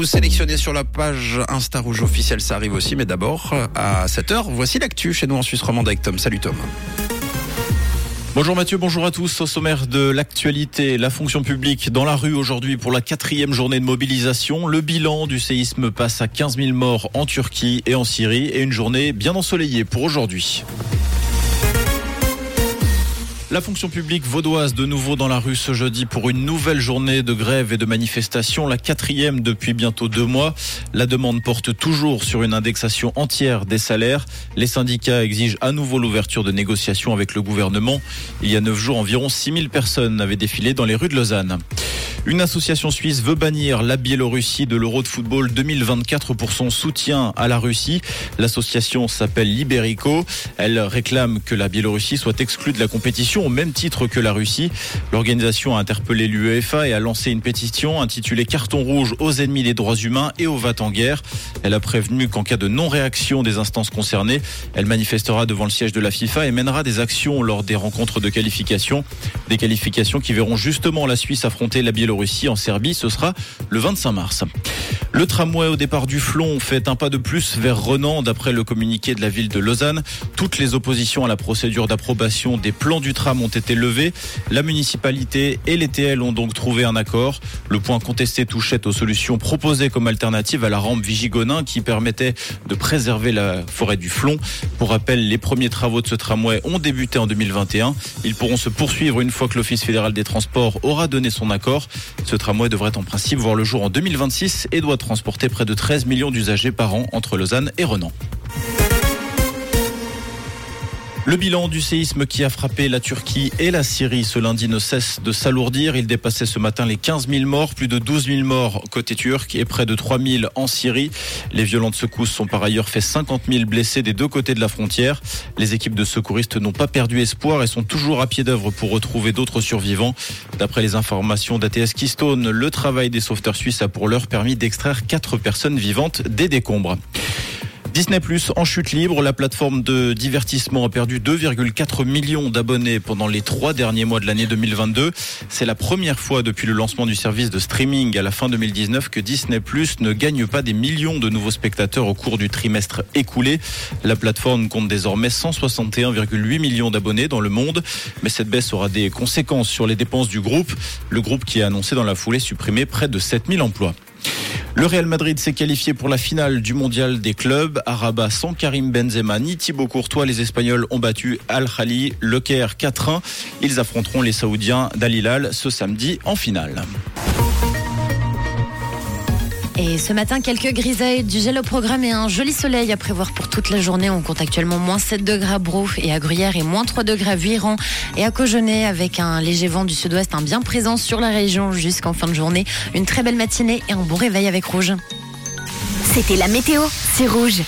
vous sélectionnez sur la page Insta Rouge officielle, ça arrive aussi. Mais d'abord, à 7h, voici l'actu chez nous en Suisse romande avec Tom. Salut Tom. Bonjour Mathieu, bonjour à tous. Au sommaire de l'actualité, la fonction publique dans la rue aujourd'hui pour la quatrième journée de mobilisation. Le bilan du séisme passe à 15 000 morts en Turquie et en Syrie et une journée bien ensoleillée pour aujourd'hui. La fonction publique vaudoise de nouveau dans la rue ce jeudi pour une nouvelle journée de grève et de manifestation, la quatrième depuis bientôt deux mois. La demande porte toujours sur une indexation entière des salaires. Les syndicats exigent à nouveau l'ouverture de négociations avec le gouvernement. Il y a neuf jours, environ 6000 personnes avaient défilé dans les rues de Lausanne. Une association suisse veut bannir la Biélorussie de l'Euro de football 2024 pour son soutien à la Russie. L'association s'appelle Liberico. Elle réclame que la Biélorussie soit exclue de la compétition au même titre que la Russie. L'organisation a interpellé l'UEFA et a lancé une pétition intitulée Carton rouge aux ennemis des droits humains et aux VAT en guerre. Elle a prévenu qu'en cas de non-réaction des instances concernées, elle manifestera devant le siège de la FIFA et mènera des actions lors des rencontres de qualification. Des qualifications qui verront justement la Suisse affronter la Biélorussie Russie en Serbie. Ce sera le 25 mars. Le tramway au départ du Flon fait un pas de plus vers Renan, d'après le communiqué de la ville de Lausanne. Toutes les oppositions à la procédure d'approbation des plans du tram ont été levées. La municipalité et les TL ont donc trouvé un accord. Le point contesté touchait aux solutions proposées comme alternative à la rampe Vigigonin qui permettait de préserver la forêt du Flon. Pour rappel, les premiers travaux de ce tramway ont débuté en 2021. Ils pourront se poursuivre une fois que l'Office fédéral des transports aura donné son accord. Ce tramway devrait en principe voir le jour en 2026 et doit transporter près de 13 millions d'usagers par an entre Lausanne et Renan. Le bilan du séisme qui a frappé la Turquie et la Syrie ce lundi ne cesse de s'alourdir. Il dépassait ce matin les 15 000 morts, plus de 12 000 morts côté turc et près de 3 000 en Syrie. Les violentes secousses sont par ailleurs fait 50 000 blessés des deux côtés de la frontière. Les équipes de secouristes n'ont pas perdu espoir et sont toujours à pied d'œuvre pour retrouver d'autres survivants. D'après les informations d'ATS Keystone, le travail des sauveteurs suisses a pour l'heure permis d'extraire quatre personnes vivantes des décombres. Disney Plus en chute libre, la plateforme de divertissement a perdu 2,4 millions d'abonnés pendant les trois derniers mois de l'année 2022. C'est la première fois depuis le lancement du service de streaming à la fin 2019 que Disney Plus ne gagne pas des millions de nouveaux spectateurs au cours du trimestre écoulé. La plateforme compte désormais 161,8 millions d'abonnés dans le monde, mais cette baisse aura des conséquences sur les dépenses du groupe. Le groupe qui a annoncé dans la foulée supprimer près de 7000 emplois. Le Real Madrid s'est qualifié pour la finale du mondial des clubs. À Rabat, sans Karim Benzema ni Thibaut Courtois, les Espagnols ont battu Al Khali, Le Caire 4-1. Ils affronteront les Saoudiens d'Al Hilal ce samedi en finale. Et ce matin, quelques grisailles, du gel au programme et un joli soleil à prévoir pour toute la journée. On compte actuellement moins 7 degrés à Brou et à Gruyère et moins 3 degrés à et à Cogenay avec un léger vent du sud-ouest, un bien présent sur la région jusqu'en fin de journée. Une très belle matinée et un bon réveil avec Rouge. C'était la météo, c'est Rouge.